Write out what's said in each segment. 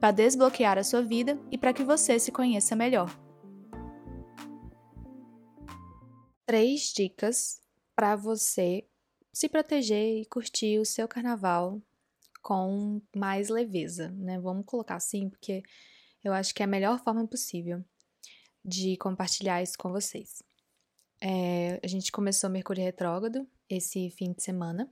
para desbloquear a sua vida e para que você se conheça melhor. Três dicas para você se proteger e curtir o seu carnaval com mais leveza, né? Vamos colocar assim, porque eu acho que é a melhor forma possível de compartilhar isso com vocês. É, a gente começou Mercúrio Retrógrado esse fim de semana.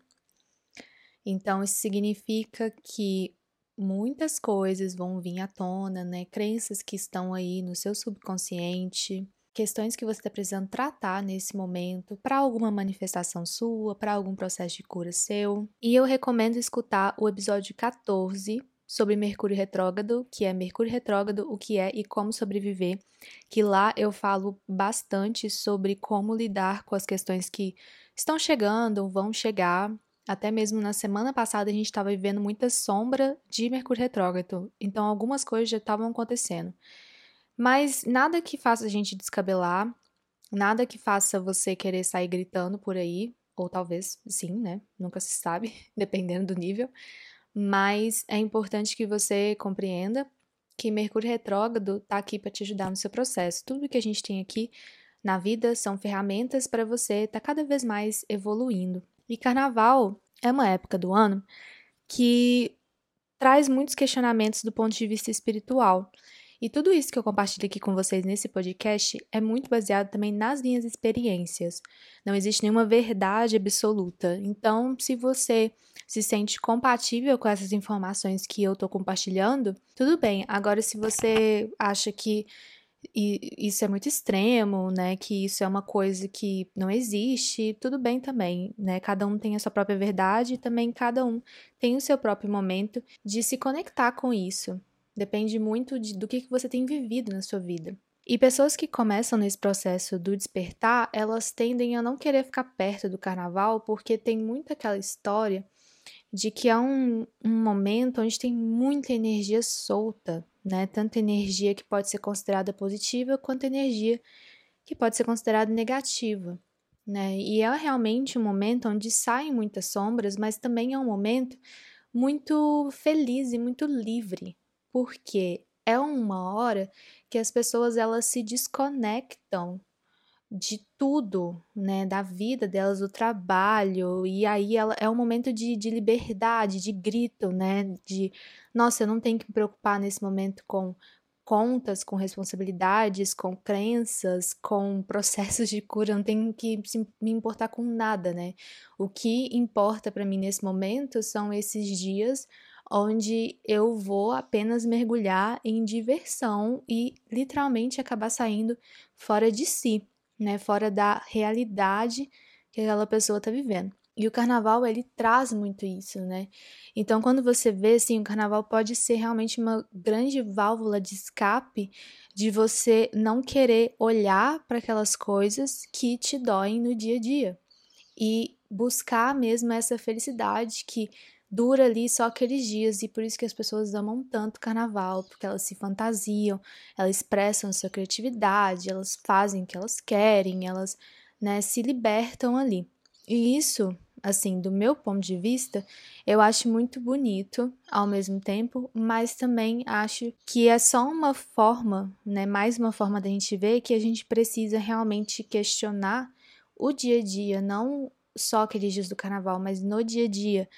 Então, isso significa que muitas coisas vão vir à tona, né? Crenças que estão aí no seu subconsciente, questões que você está precisando tratar nesse momento para alguma manifestação sua, para algum processo de cura seu. E eu recomendo escutar o episódio 14 sobre Mercúrio retrógrado, que é Mercúrio retrógrado, o que é e como sobreviver, que lá eu falo bastante sobre como lidar com as questões que estão chegando, vão chegar, até mesmo na semana passada a gente estava vivendo muita sombra de Mercúrio retrógrado, então algumas coisas já estavam acontecendo. Mas nada que faça a gente descabelar, nada que faça você querer sair gritando por aí, ou talvez sim, né? Nunca se sabe, dependendo do nível. Mas é importante que você compreenda que Mercúrio retrógrado está aqui para te ajudar no seu processo. Tudo que a gente tem aqui na vida são ferramentas para você estar tá cada vez mais evoluindo. E carnaval é uma época do ano que traz muitos questionamentos do ponto de vista espiritual. E tudo isso que eu compartilho aqui com vocês nesse podcast é muito baseado também nas minhas experiências. Não existe nenhuma verdade absoluta. Então, se você se sente compatível com essas informações que eu estou compartilhando, tudo bem. Agora, se você acha que e isso é muito extremo, né? Que isso é uma coisa que não existe, tudo bem também, né? Cada um tem a sua própria verdade e também cada um tem o seu próprio momento de se conectar com isso. Depende muito de, do que, que você tem vivido na sua vida. E pessoas que começam nesse processo do despertar, elas tendem a não querer ficar perto do carnaval porque tem muito aquela história de que é um, um momento onde tem muita energia solta, né? Tanto energia que pode ser considerada positiva quanto energia que pode ser considerada negativa, né? E é realmente um momento onde saem muitas sombras, mas também é um momento muito feliz e muito livre, porque é uma hora que as pessoas elas se desconectam de tudo, né, da vida delas, do trabalho, e aí ela, é um momento de, de liberdade, de grito, né, de, nossa, eu não tenho que me preocupar nesse momento com contas, com responsabilidades, com crenças, com processos de cura, não tenho que me importar com nada, né, o que importa para mim nesse momento são esses dias onde eu vou apenas mergulhar em diversão e literalmente acabar saindo fora de si né, fora da realidade que aquela pessoa está vivendo. E o carnaval, ele traz muito isso, né? Então, quando você vê, assim, o carnaval pode ser realmente uma grande válvula de escape de você não querer olhar para aquelas coisas que te doem no dia a dia e buscar mesmo essa felicidade que dura ali só aqueles dias e por isso que as pessoas amam tanto carnaval, porque elas se fantasiam, elas expressam sua criatividade, elas fazem o que elas querem, elas, né, se libertam ali. E isso, assim, do meu ponto de vista, eu acho muito bonito ao mesmo tempo, mas também acho que é só uma forma, né, mais uma forma da gente ver que a gente precisa realmente questionar o dia a dia, não só aqueles dias do carnaval, mas no dia a dia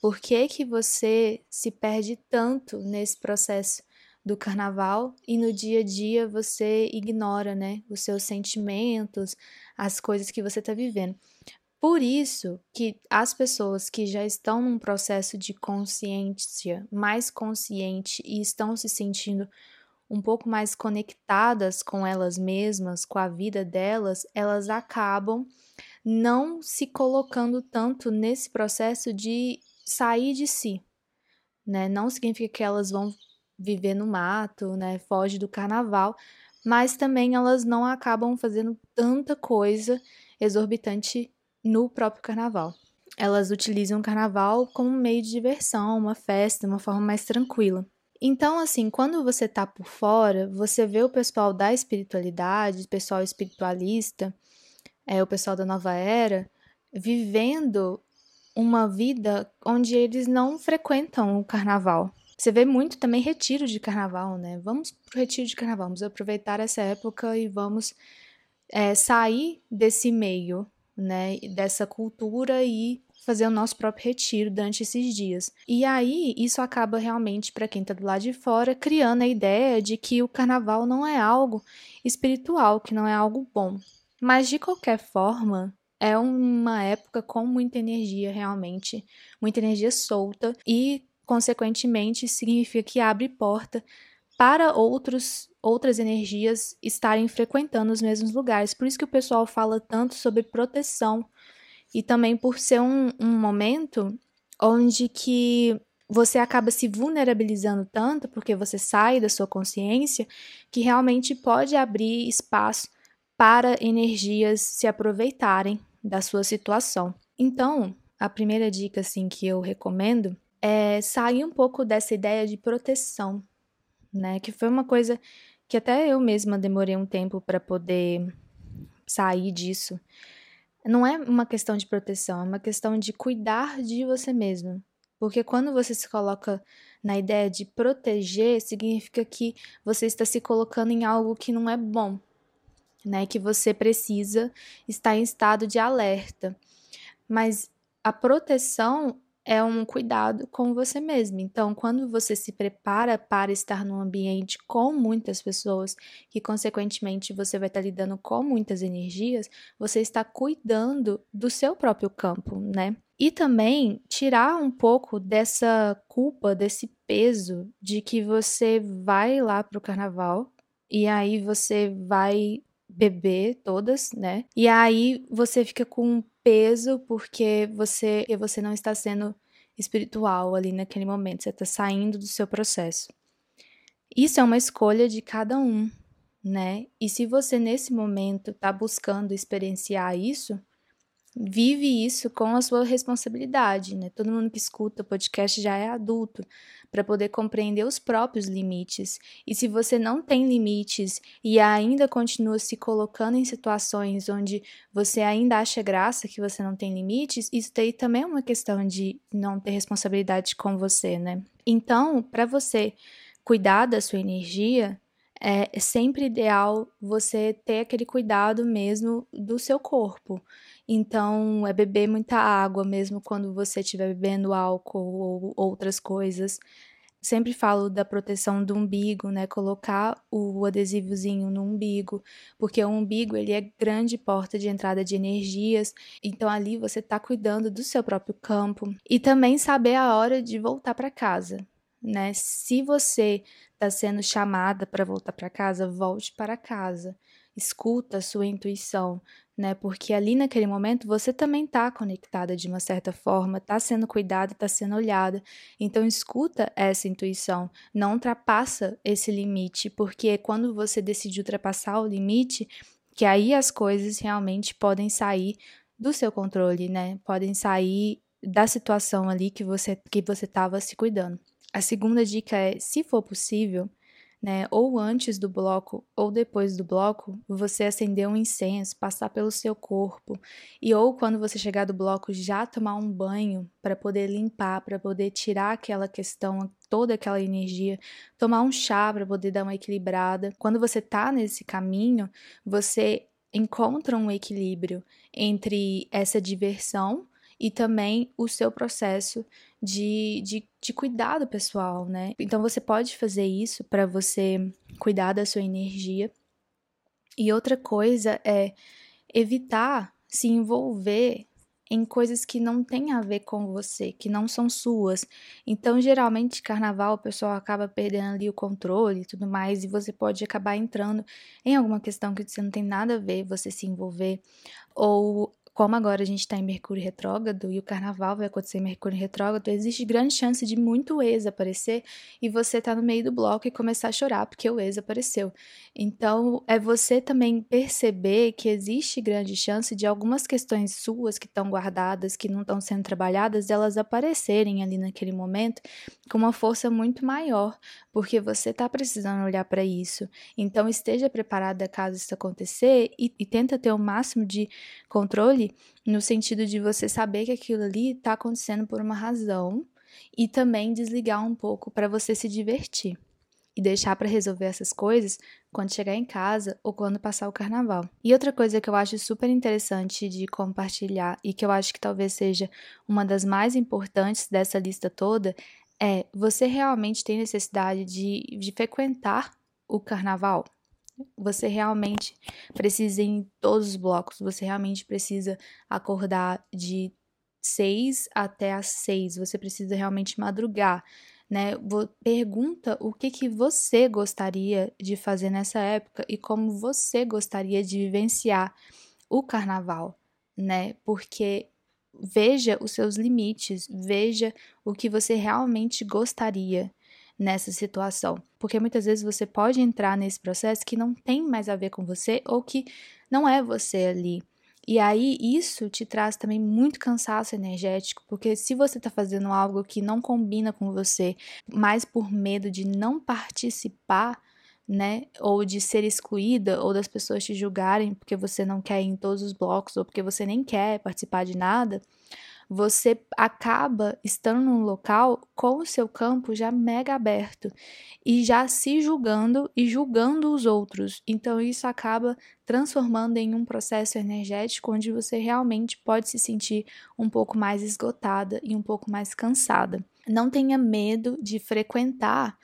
por que, que você se perde tanto nesse processo do carnaval e no dia a dia você ignora, né, os seus sentimentos, as coisas que você está vivendo? Por isso que as pessoas que já estão num processo de consciência mais consciente e estão se sentindo um pouco mais conectadas com elas mesmas, com a vida delas, elas acabam não se colocando tanto nesse processo de sair de si, né? Não significa que elas vão viver no mato, né? Foge do carnaval, mas também elas não acabam fazendo tanta coisa exorbitante no próprio carnaval. Elas utilizam o carnaval como meio de diversão, uma festa, uma forma mais tranquila. Então, assim, quando você tá por fora, você vê o pessoal da espiritualidade, o pessoal espiritualista, é, o pessoal da nova era, vivendo uma vida onde eles não frequentam o carnaval. Você vê muito também retiro de carnaval, né? Vamos pro retiro de carnaval, vamos aproveitar essa época e vamos é, sair desse meio, né? Dessa cultura e fazer o nosso próprio retiro durante esses dias. E aí, isso acaba realmente, para quem está do lado de fora, criando a ideia de que o carnaval não é algo espiritual, que não é algo bom. Mas de qualquer forma, é uma época com muita energia realmente, muita energia solta e consequentemente significa que abre porta para outros outras energias estarem frequentando os mesmos lugares. Por isso que o pessoal fala tanto sobre proteção e também por ser um, um momento onde que você acaba se vulnerabilizando tanto porque você sai da sua consciência que realmente pode abrir espaço para energias se aproveitarem da sua situação. Então, a primeira dica assim que eu recomendo é sair um pouco dessa ideia de proteção, né? Que foi uma coisa que até eu mesma demorei um tempo para poder sair disso. Não é uma questão de proteção, é uma questão de cuidar de você mesmo. Porque quando você se coloca na ideia de proteger, significa que você está se colocando em algo que não é bom né? Que você precisa estar em estado de alerta. Mas a proteção é um cuidado com você mesmo. Então, quando você se prepara para estar num ambiente com muitas pessoas, que consequentemente você vai estar lidando com muitas energias, você está cuidando do seu próprio campo, né? E também tirar um pouco dessa culpa, desse peso de que você vai lá para o carnaval e aí você vai beber todas, né? E aí você fica com peso porque você, você não está sendo espiritual ali naquele momento, você está saindo do seu processo. Isso é uma escolha de cada um, né? E se você nesse momento está buscando experienciar isso, vive isso com a sua responsabilidade, né? Todo mundo que escuta o podcast já é adulto para poder compreender os próprios limites. E se você não tem limites e ainda continua se colocando em situações onde você ainda acha graça que você não tem limites, isso daí também é uma questão de não ter responsabilidade com você, né? Então, para você cuidar da sua energia, é sempre ideal você ter aquele cuidado mesmo do seu corpo. Então, é beber muita água, mesmo quando você estiver bebendo álcool ou outras coisas. Sempre falo da proteção do umbigo, né? Colocar o adesivozinho no umbigo, porque o umbigo ele é grande porta de entrada de energias. Então ali você está cuidando do seu próprio campo e também saber a hora de voltar para casa, né? Se você está sendo chamada para voltar para casa, volte para casa. Escuta a sua intuição, né? Porque ali naquele momento você também está conectada de uma certa forma, está sendo cuidada, está sendo olhada. Então escuta essa intuição, não ultrapassa esse limite, porque quando você decide ultrapassar o limite, que aí as coisas realmente podem sair do seu controle, né? Podem sair da situação ali que você que você estava se cuidando. A segunda dica é, se for possível, né, ou antes do bloco ou depois do bloco, você acender um incenso, passar pelo seu corpo, e ou quando você chegar do bloco já tomar um banho para poder limpar, para poder tirar aquela questão, toda aquela energia, tomar um chá para poder dar uma equilibrada. Quando você tá nesse caminho, você encontra um equilíbrio entre essa diversão e também o seu processo de, de, de cuidado pessoal, né? Então você pode fazer isso para você cuidar da sua energia. E outra coisa é evitar se envolver em coisas que não têm a ver com você, que não são suas. Então, geralmente, carnaval, o pessoal acaba perdendo ali o controle e tudo mais, e você pode acabar entrando em alguma questão que você não tem nada a ver, você se envolver, ou como agora a gente está em Mercúrio retrógrado e o carnaval vai acontecer em Mercúrio retrógrado, existe grande chance de muito ex aparecer e você tá no meio do bloco e começar a chorar porque o ex apareceu. Então, é você também perceber que existe grande chance de algumas questões suas que estão guardadas, que não estão sendo trabalhadas, elas aparecerem ali naquele momento com uma força muito maior, porque você está precisando olhar para isso. Então, esteja preparada caso isso acontecer e, e tenta ter o máximo de controle no sentido de você saber que aquilo ali está acontecendo por uma razão e também desligar um pouco para você se divertir e deixar para resolver essas coisas quando chegar em casa ou quando passar o carnaval. E outra coisa que eu acho super interessante de compartilhar e que eu acho que talvez seja uma das mais importantes dessa lista toda é: você realmente tem necessidade de, de frequentar o carnaval? Você realmente precisa ir em todos os blocos, você realmente precisa acordar de seis até às seis, você precisa realmente madrugar, né? Pergunta o que, que você gostaria de fazer nessa época e como você gostaria de vivenciar o carnaval, né? Porque veja os seus limites, veja o que você realmente gostaria nessa situação. Porque muitas vezes você pode entrar nesse processo que não tem mais a ver com você ou que não é você ali. E aí isso te traz também muito cansaço energético, porque se você está fazendo algo que não combina com você, mais por medo de não participar, né? Ou de ser excluída, ou das pessoas te julgarem porque você não quer ir em todos os blocos, ou porque você nem quer participar de nada, você acaba estando num local com o seu campo já mega aberto e já se julgando e julgando os outros. Então isso acaba transformando em um processo energético onde você realmente pode se sentir um pouco mais esgotada e um pouco mais cansada. Não tenha medo de frequentar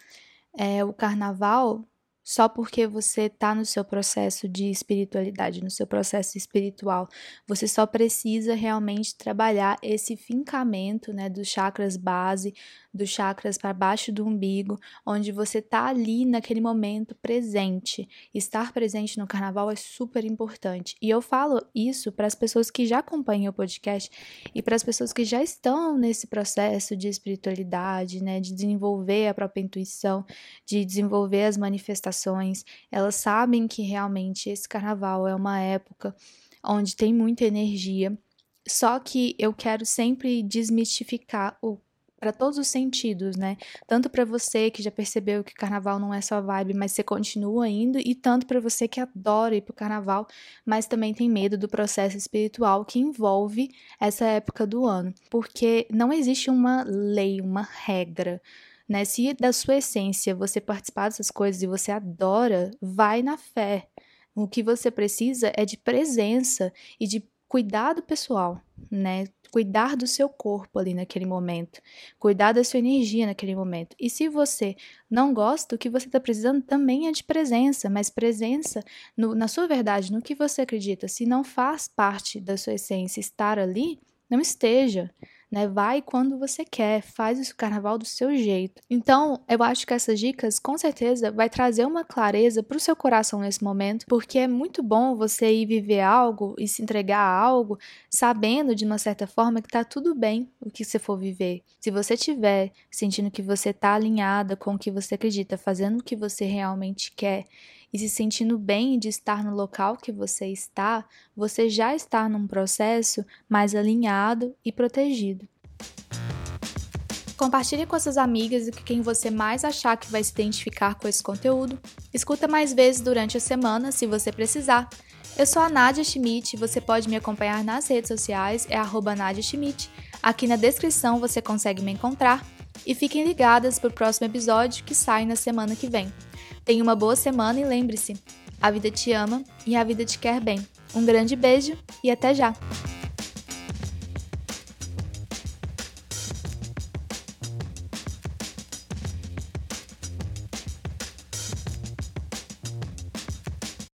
é, o carnaval só porque você está no seu processo de espiritualidade, no seu processo espiritual. Você só precisa realmente trabalhar esse fincamento né, dos chakras base, dos chakras para baixo do umbigo, onde você está ali naquele momento presente. Estar presente no carnaval é super importante. E eu falo isso para as pessoas que já acompanham o podcast e para as pessoas que já estão nesse processo de espiritualidade, né, de desenvolver a própria intuição, de desenvolver as manifestações elas sabem que realmente esse carnaval é uma época onde tem muita energia. Só que eu quero sempre desmistificar o para todos os sentidos, né? Tanto para você que já percebeu que carnaval não é só vibe, mas você continua indo, e tanto para você que adora ir pro carnaval, mas também tem medo do processo espiritual que envolve essa época do ano. Porque não existe uma lei, uma regra né? Se da sua essência você participar dessas coisas e você adora, vai na fé. O que você precisa é de presença e de cuidado pessoal, né? Cuidar do seu corpo ali naquele momento, cuidar da sua energia naquele momento. E se você não gosta, o que você está precisando também é de presença, mas presença no, na sua verdade, no que você acredita. Se não faz parte da sua essência estar ali, não esteja né? Vai quando você quer, faz o carnaval do seu jeito. Então, eu acho que essas dicas com certeza vai trazer uma clareza para o seu coração nesse momento, porque é muito bom você ir viver algo e se entregar a algo sabendo de uma certa forma que tá tudo bem o que você for viver. Se você tiver sentindo que você tá alinhada com o que você acredita, fazendo o que você realmente quer, e se sentindo bem de estar no local que você está, você já está num processo mais alinhado e protegido. Compartilhe com suas amigas e com quem você mais achar que vai se identificar com esse conteúdo. Escuta mais vezes durante a semana, se você precisar. Eu sou a Nadia Schmidt você pode me acompanhar nas redes sociais, é arroba Nadia Schmidt. Aqui na descrição você consegue me encontrar. E fiquem ligadas para o próximo episódio que sai na semana que vem. Tenha uma boa semana e lembre-se: a vida te ama e a vida te quer bem. Um grande beijo e até já!